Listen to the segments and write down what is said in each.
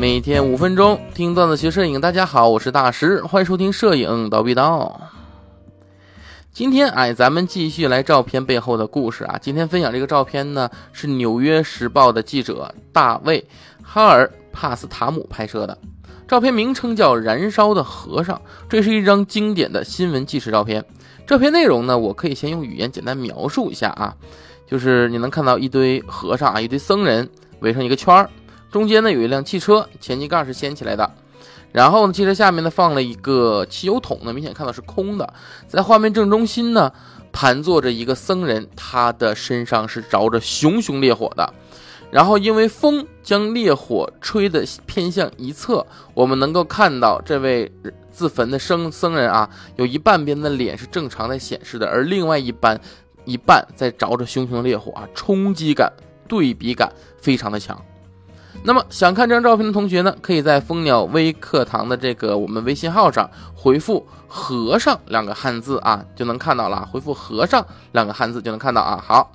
每天五分钟听段子学摄影，大家好，我是大师，欢迎收听摄影叨逼叨。今天哎，咱们继续来照片背后的故事啊。今天分享这个照片呢，是《纽约时报》的记者大卫哈尔帕斯塔姆拍摄的。照片名称叫《燃烧的和尚》，这是一张经典的新闻纪实照片。照片内容呢，我可以先用语言简单描述一下啊，就是你能看到一堆和尚啊，一堆僧人围成一个圈儿，中间呢有一辆汽车，前机盖是掀起来的。然后呢，汽车下面呢放了一个汽油桶呢，明显看到是空的。在画面正中心呢，盘坐着一个僧人，他的身上是着着熊熊烈火的。然后因为风将烈火吹得偏向一侧，我们能够看到这位自焚的僧僧人啊，有一半边的脸是正常在显示的，而另外一半一半在着着熊熊烈火啊，冲击感、对比感非常的强。那么想看这张照片的同学呢，可以在蜂鸟微课堂的这个我们微信号上回复“和尚”两个汉字啊，就能看到了。回复“和尚”两个汉字就能看到啊。好，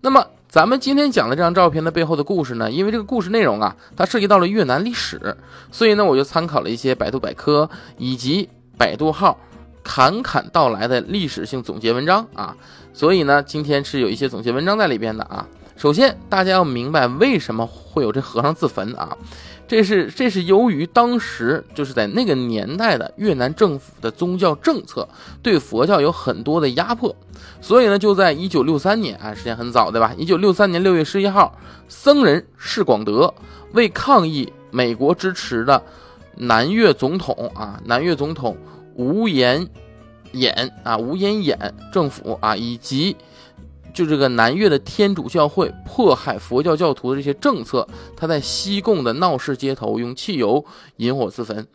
那么咱们今天讲的这张照片的背后的故事呢，因为这个故事内容啊，它涉及到了越南历史，所以呢，我就参考了一些百度百科以及百度号“侃侃道来”的历史性总结文章啊，所以呢，今天是有一些总结文章在里边的啊。首先，大家要明白为什么会有这和尚自焚啊？这是这是由于当时就是在那个年代的越南政府的宗教政策对佛教有很多的压迫，所以呢，就在一九六三年啊，时间很早对吧？一九六三年六月十一号，僧人释广德为抗议美国支持的南越总统啊，南越总统吴延衍啊，吴延衍政府啊，以及。就这个南越的天主教会迫害佛教教徒的这些政策，他在西贡的闹市街头用汽油引火自焚。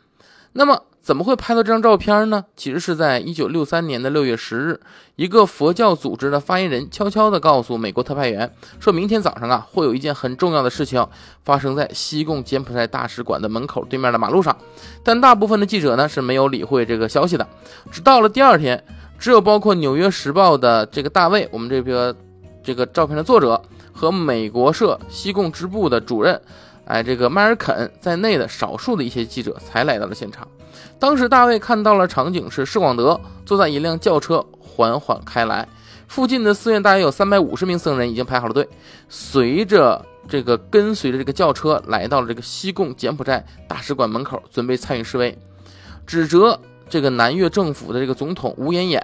那么怎么会拍到这张照片呢？其实是在一九六三年的六月十日，一个佛教组织的发言人悄悄地告诉美国特派员，说明天早上啊会有一件很重要的事情发生在西贡柬埔寨大使馆的门口对面的马路上。但大部分的记者呢是没有理会这个消息的，直到了第二天。只有包括《纽约时报》的这个大卫，我们这个这个照片的作者和美国社西贡支部的主任，哎，这个迈尔肯在内的少数的一些记者才来到了现场。当时大卫看到了场景是施广德坐在一辆轿车缓缓开来，附近的寺院大约有三百五十名僧人已经排好了队，随着这个跟随着这个轿车来到了这个西贡柬埔寨大使馆门口，准备参与示威，指责。这个南越政府的这个总统吴延衍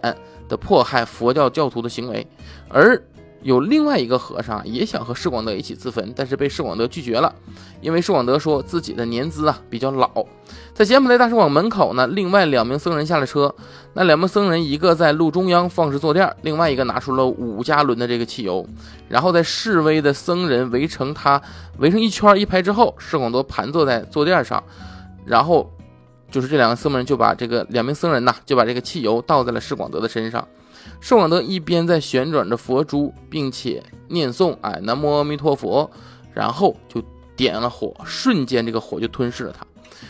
的迫害佛教教徒的行为，而有另外一个和尚也想和释广德一起自焚，但是被释广德拒绝了，因为释广德说自己的年资啊比较老。在柬埔寨大使馆门口呢，另外两名僧人下了车，那两名僧人一个在路中央放置坐垫，另外一个拿出了五加仑的这个汽油，然后在示威的僧人围成他围成一圈一排之后，释广德盘坐在坐垫上，然后。就是这两个僧人就把这个两名僧人呐，就把这个汽油倒在了释广德的身上。释广德一边在旋转着佛珠，并且念诵“哎，南无阿弥陀佛”，然后就点了火，瞬间这个火就吞噬了他。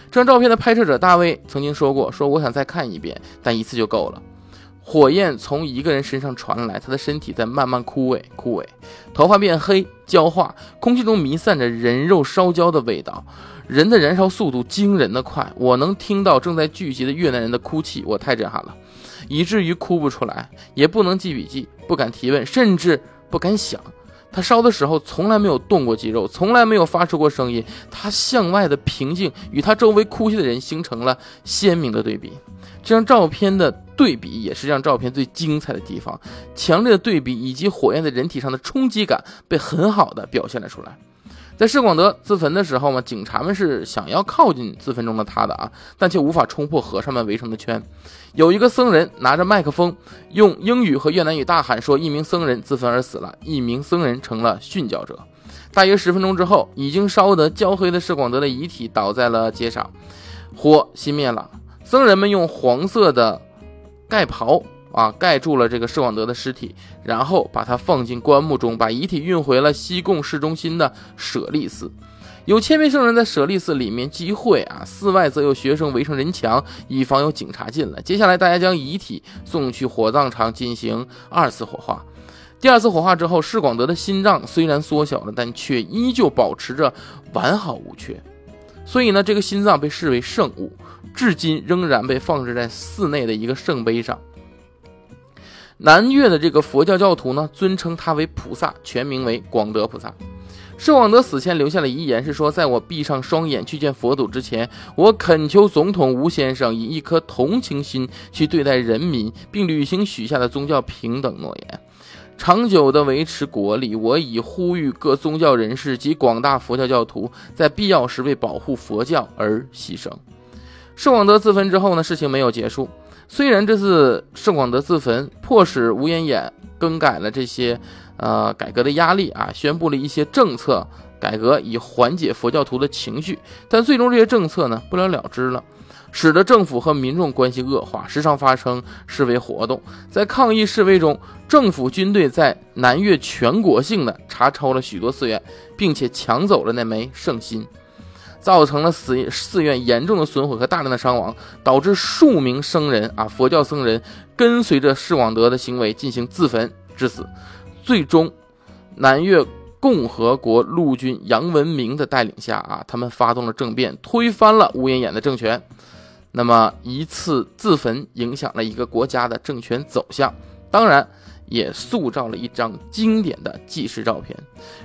这张照片的拍摄者大卫曾经说过：“说我想再看一遍，但一次就够了。”火焰从一个人身上传来，他的身体在慢慢枯萎，枯萎，头发变黑焦化，空气中弥散着人肉烧焦的味道。人的燃烧速度惊人的快，我能听到正在聚集的越南人的哭泣，我太震撼了，以至于哭不出来，也不能记笔记，不敢提问，甚至不敢想。他烧的时候从来没有动过肌肉，从来没有发出过声音，他向外的平静与他周围哭泣的人形成了鲜明的对比。这张照片的对比也是这张照片最精彩的地方，强烈的对比以及火焰在人体上的冲击感被很好的表现了出来。在释广德自焚的时候嘛，警察们是想要靠近自焚中的他的啊，但却无法冲破和尚们围成的圈。有一个僧人拿着麦克风，用英语和越南语大喊说：“一名僧人自焚而死了，一名僧人成了殉教者。”大约十分钟之后，已经烧得焦黑的释广德的遗体倒在了街上，火熄灭了。僧人们用黄色的盖袍。啊，盖住了这个释广德的尸体，然后把他放进棺木中，把遗体运回了西贡市中心的舍利寺。有千名圣人在舍利寺里面集会啊，寺外则有学生围成人墙，以防有警察进来。接下来，大家将遗体送去火葬场进行二次火化。第二次火化之后，释广德的心脏虽然缩小了，但却依旧保持着完好无缺。所以呢，这个心脏被视为圣物，至今仍然被放置在寺内的一个圣碑上。南岳的这个佛教教徒呢，尊称他为菩萨，全名为广德菩萨。圣广德死前留下的遗言是说，在我闭上双眼去见佛祖之前，我恳求总统吴先生以一颗同情心去对待人民，并履行许下的宗教平等诺言，长久地维持国力。我已呼吁各宗教人士及广大佛教教徒，在必要时为保护佛教而牺牲。圣广德自焚之后呢，事情没有结束。虽然这次圣广德自焚，迫使吴延衍更改了这些，呃，改革的压力啊，宣布了一些政策改革，以缓解佛教徒的情绪，但最终这些政策呢，不了了之了，使得政府和民众关系恶化，时常发生示威活动。在抗议示威中，政府军队在南越全国性的查抄了许多寺院，并且抢走了那枚圣心。造成了寺寺院严重的损毁和大量的伤亡，导致数名僧人啊，佛教僧人跟随着释广德的行为进行自焚致死。最终，南越共和国陆军杨文明的带领下啊，他们发动了政变，推翻了吴延衍的政权。那么，一次自焚影响了一个国家的政权走向，当然。也塑造了一张经典的纪实照片，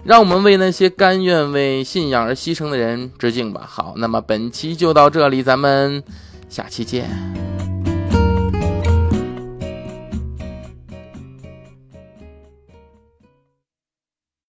让我们为那些甘愿为信仰而牺牲的人致敬吧。好，那么本期就到这里，咱们下期见。